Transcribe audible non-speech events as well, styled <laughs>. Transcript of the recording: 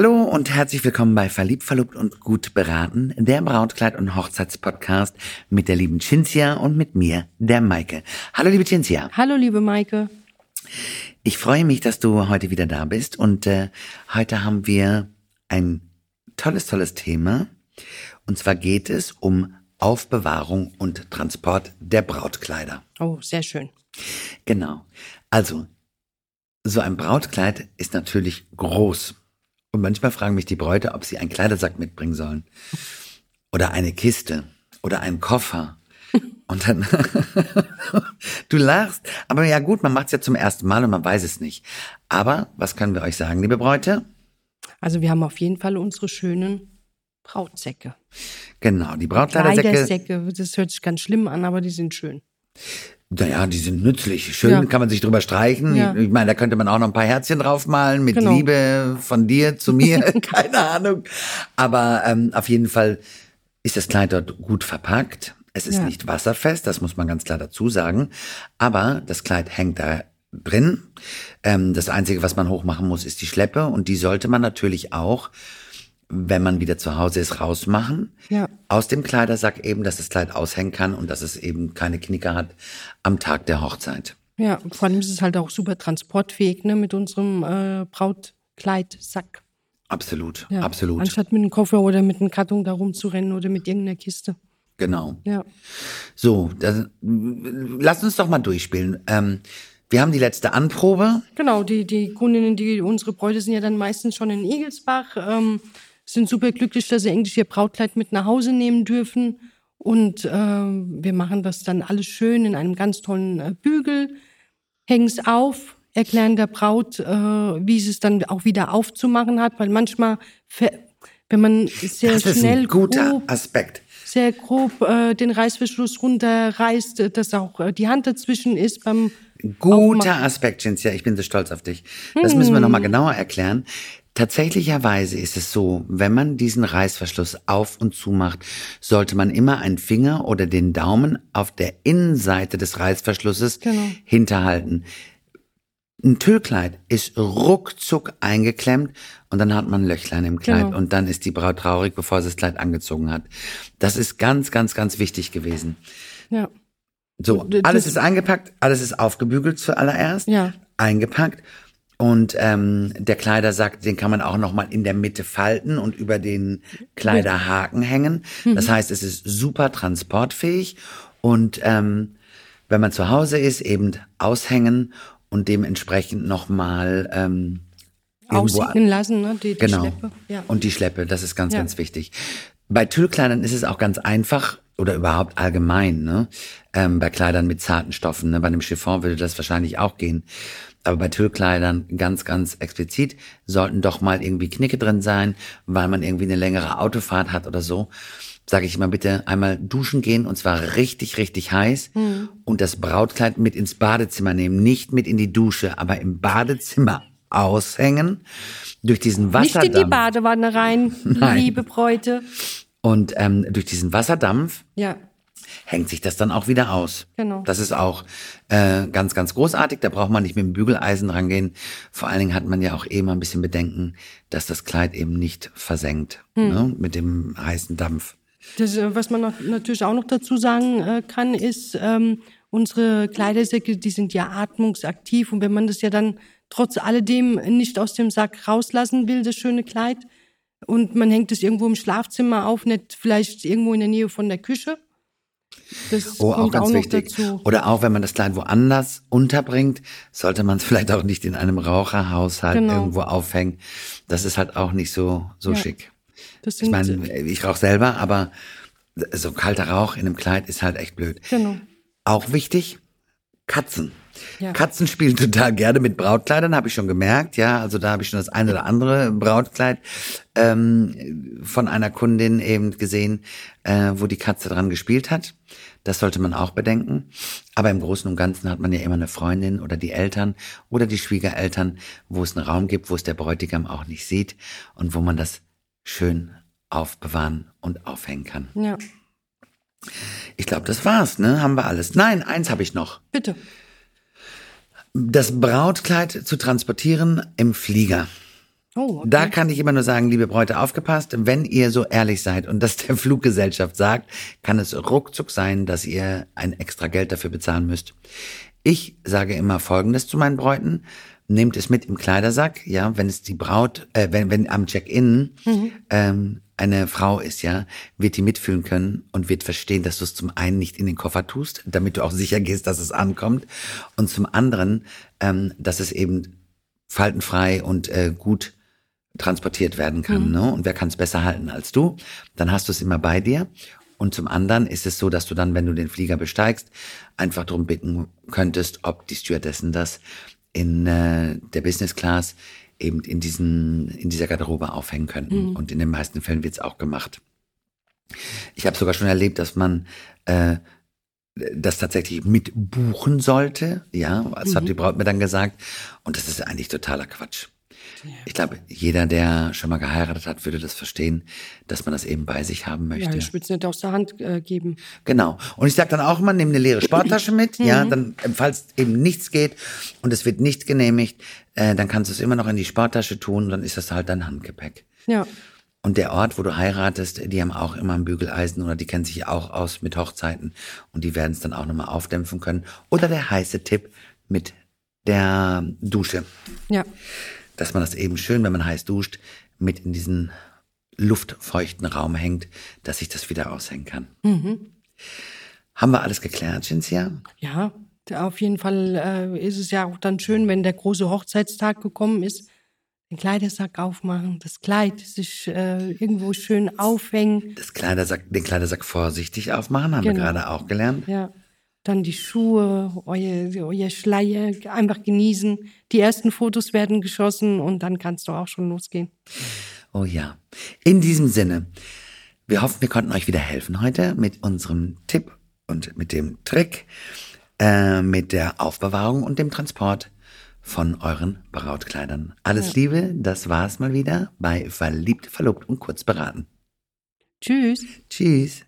Hallo und herzlich willkommen bei Verliebt, Verlobt und Gut beraten, der Brautkleid- und Hochzeitspodcast mit der lieben Cinzia und mit mir, der Maike. Hallo liebe Cinzia. Hallo liebe Maike. Ich freue mich, dass du heute wieder da bist und äh, heute haben wir ein tolles, tolles Thema. Und zwar geht es um Aufbewahrung und Transport der Brautkleider. Oh, sehr schön. Genau. Also, so ein Brautkleid ist natürlich groß. Und manchmal fragen mich die Bräute, ob sie einen Kleidersack mitbringen sollen. Oder eine Kiste. Oder einen Koffer. Und dann, <laughs> du lachst. Aber ja gut, man macht es ja zum ersten Mal und man weiß es nicht. Aber was können wir euch sagen, liebe Bräute? Also wir haben auf jeden Fall unsere schönen Brautsäcke. Genau, die Brautkleidersäcke. Kleidersäcke, das hört sich ganz schlimm an, aber die sind schön. Naja, die sind nützlich. Schön Ja. kann man sich drüber streichen. Ja. Ich meine, da könnte man auch noch ein paar Herzchen draufmalen mit Genau. Liebe von dir zu mir. <laughs> <laughs> Keine Ahnung. Aber ähm, auf jeden Fall ist das Kleid dort gut verpackt. Es ist Ja. nicht wasserfest, das muss man ganz klar dazu sagen. Aber das Kleid hängt da drin. Ähm, das Einzige, was man hochmachen muss, ist die Schleppe. Und die sollte man natürlich auch, wenn man wieder zu Hause ist, rausmachen. Ja. Aus dem Kleidersack eben, dass das Kleid aushängen kann und dass es eben keine Knicke hat am Tag der Hochzeit. Ja, vor allem ist es halt auch super transportfähig, ne, mit unserem äh, Brautkleidsack. Absolut, Ja. absolut. Anstatt mit einem Koffer oder mit einem Karton da rumzurennen oder mit irgendeiner Kiste. Genau. Ja. So, das, lass uns doch mal durchspielen. Ähm, wir haben die letzte Anprobe. Genau, die, die Kundinnen, die unsere Bräute sind ja dann meistens schon in Egelsbach, ähm, sind super glücklich, dass sie endlich ihr Brautkleid mit nach Hause nehmen dürfen. Und ähm, wir machen das dann alles schön in einem ganz tollen äh, Bügel, hängen es auf, erklären der Braut, äh, wie sie es dann auch wieder aufzumachen hat, weil manchmal, wenn man sehr Das ist schnell ein guter grob, Aspekt. sehr grob äh, den Reißverschluss runterreißt, äh, dass auch äh, die Hand dazwischen ist beim Guter Aspekt, Cinzia. Ich bin so stolz auf dich. Das müssen wir nochmal genauer erklären. Tatsächlicherweise ist es so, wenn man diesen Reißverschluss auf und zu macht, sollte man immer einen Finger oder den Daumen auf der Innenseite des Reißverschlusses Genau. hinterhalten. Ein Tüllkleid ist ruckzuck eingeklemmt und dann hat man ein Löchlein im Kleid Genau. und dann ist die Braut traurig, bevor sie das Kleid angezogen hat. Das ist ganz, ganz, ganz wichtig gewesen. ja. So, alles ist eingepackt, alles ist aufgebügelt zuallererst, Ja. eingepackt und ähm, der Kleidersack, den kann man auch noch mal in der Mitte falten und über den Kleiderhaken hängen. Mhm. Das heißt, es ist super transportfähig und ähm, wenn man zu Hause ist, eben aushängen und dementsprechend noch mal ähm, aussicken lassen, ne? Die, die Genau. Schleppe. Ja. Und die Schleppe, das ist ganz, Ja. ganz wichtig. Bei Tüllkleidern ist es auch ganz einfach oder überhaupt allgemein, ne? Ähm, bei Kleidern mit zarten Stoffen, ne? Bei einem Chiffon würde das wahrscheinlich auch gehen. Aber bei Tüllkleidern ganz, ganz explizit sollten doch mal irgendwie Knicke drin sein, weil man irgendwie eine längere Autofahrt hat oder so. Sage ich mal bitte einmal duschen gehen und zwar richtig, richtig heiß und das Brautkleid mit ins Badezimmer nehmen, nicht mit in die Dusche, aber im Badezimmer aushängen durch diesen Nicht Wasserdampf. in die Badewanne rein, <laughs> Nein. liebe Bräute. Und ähm, durch diesen Wasserdampf Ja, hängt sich das dann auch wieder aus. Genau. Das ist auch äh, ganz, ganz großartig. Da braucht man nicht mit dem Bügeleisen rangehen. Vor allen Dingen hat man ja auch eh mal ein bisschen Bedenken, dass das Kleid eben nicht versenkt Hm. ne, mit dem heißen Dampf. das, äh, was man noch, natürlich auch noch dazu sagen äh, kann, ist, ähm, unsere Kleidersäcke, die sind ja atmungsaktiv und wenn man das ja dann trotz alledem nicht aus dem Sack rauslassen will, das schöne Kleid, und man hängt es irgendwo im Schlafzimmer auf, nicht vielleicht irgendwo in der Nähe von der Küche. Das Oh, auch ganz auch wichtig. dazu. Oder auch wenn man das Kleid woanders unterbringt, sollte man es <laughs> vielleicht auch nicht in einem Raucherhaushalt Genau. irgendwo aufhängen. Das ist halt auch nicht so, so Ja. schick. Das Ich meine, ich rauche selber, aber so kalter Rauch in einem Kleid ist halt echt blöd. Genau. Auch wichtig, Katzen. Ja. Katzen spielen total gerne mit Brautkleidern, habe ich schon gemerkt. Ja, also da habe ich schon das eine oder andere Brautkleid ähm, von einer Kundin eben gesehen, äh, wo die Katze dran gespielt hat. Das sollte man auch bedenken. Aber im Großen und Ganzen hat man ja immer eine Freundin oder die Eltern oder die Schwiegereltern, wo es einen Raum gibt, wo es der Bräutigam auch nicht sieht und wo man das schön aufbewahren und aufhängen kann. Ja, Ich glaube, das war's, ne? Haben wir alles. Nein, eins habe ich noch. bitte. Das Brautkleid zu transportieren im Flieger. Oh, okay. Da kann ich immer nur sagen, liebe Bräute, aufgepasst, wenn ihr so ehrlich seid und das der Fluggesellschaft sagt, kann es ruckzuck sein, dass ihr ein extra Geld dafür bezahlen müsst. Ich sage immer Folgendes zu meinen Bräuten. Nehmt es mit im Kleidersack, ja, wenn es die Braut, äh, wenn, wenn am Check-in ähm, eine Frau ist, ja, wird die mitfühlen können und wird verstehen, dass du es zum einen nicht in den Koffer tust, damit du auch sicher gehst, dass es ankommt, und zum anderen, ähm, dass es eben faltenfrei und äh, gut transportiert werden kann. Ne? Und wer kann es besser halten als du? Dann hast du es immer bei dir. Und zum anderen ist es so, dass du dann, wenn du den Flieger besteigst, einfach darum bitten könntest, ob die Stewardessen das in äh, der Business Class eben in diesen in dieser Garderobe aufhängen könnten. Und in den meisten Fällen wird es auch gemacht. Ich habe sogar schon erlebt, dass man äh, das tatsächlich mit buchen sollte. Ja, das hat die Braut mir dann gesagt. Und das ist eigentlich totaler Quatsch. Ich glaube, jeder, der schon mal geheiratet hat, würde das verstehen, dass man das eben bei sich haben Ja, möchte. ich will es nicht aus der Hand äh, geben. Genau. Und ich sage dann auch immer, nimm eine leere Sporttasche mit, ja, dann, äh, falls eben nichts geht und es wird nicht genehmigt, äh, dann kannst du es immer noch in die Sporttasche tun dann ist das halt dein Handgepäck. Ja. Und der Ort, wo du heiratest, die haben auch immer ein Bügeleisen oder die kennen sich auch aus mit Hochzeiten und die werden es dann auch nochmal aufdämpfen können. Oder der heiße Tipp mit der Dusche, Ja. Dass man das eben schön, wenn man heiß duscht, mit in diesen luftfeuchten Raum hängt, dass sich das wieder aushängen kann. Haben wir alles geklärt, Cinzia? Ja, auf jeden Fall äh, ist es ja auch dann schön, wenn der große Hochzeitstag gekommen ist, den Kleidersack aufmachen, das Kleid sich äh, irgendwo schön aufhängen. Das Kleidersack, den Kleidersack vorsichtig aufmachen, haben wir Genau. gerade auch gelernt. Ja. Dann die Schuhe, euer, euer Schleier, einfach genießen. Die ersten Fotos werden geschossen und dann kannst du auch schon losgehen. Oh ja. In diesem Sinne, wir hoffen, wir konnten euch wieder helfen heute mit unserem Tipp und mit dem Trick, äh, mit der Aufbewahrung und dem Transport von euren Brautkleidern. Alles Liebe, das war's mal wieder bei Verliebt, Verlobt und kurz beraten. Tschüss. Tschüss.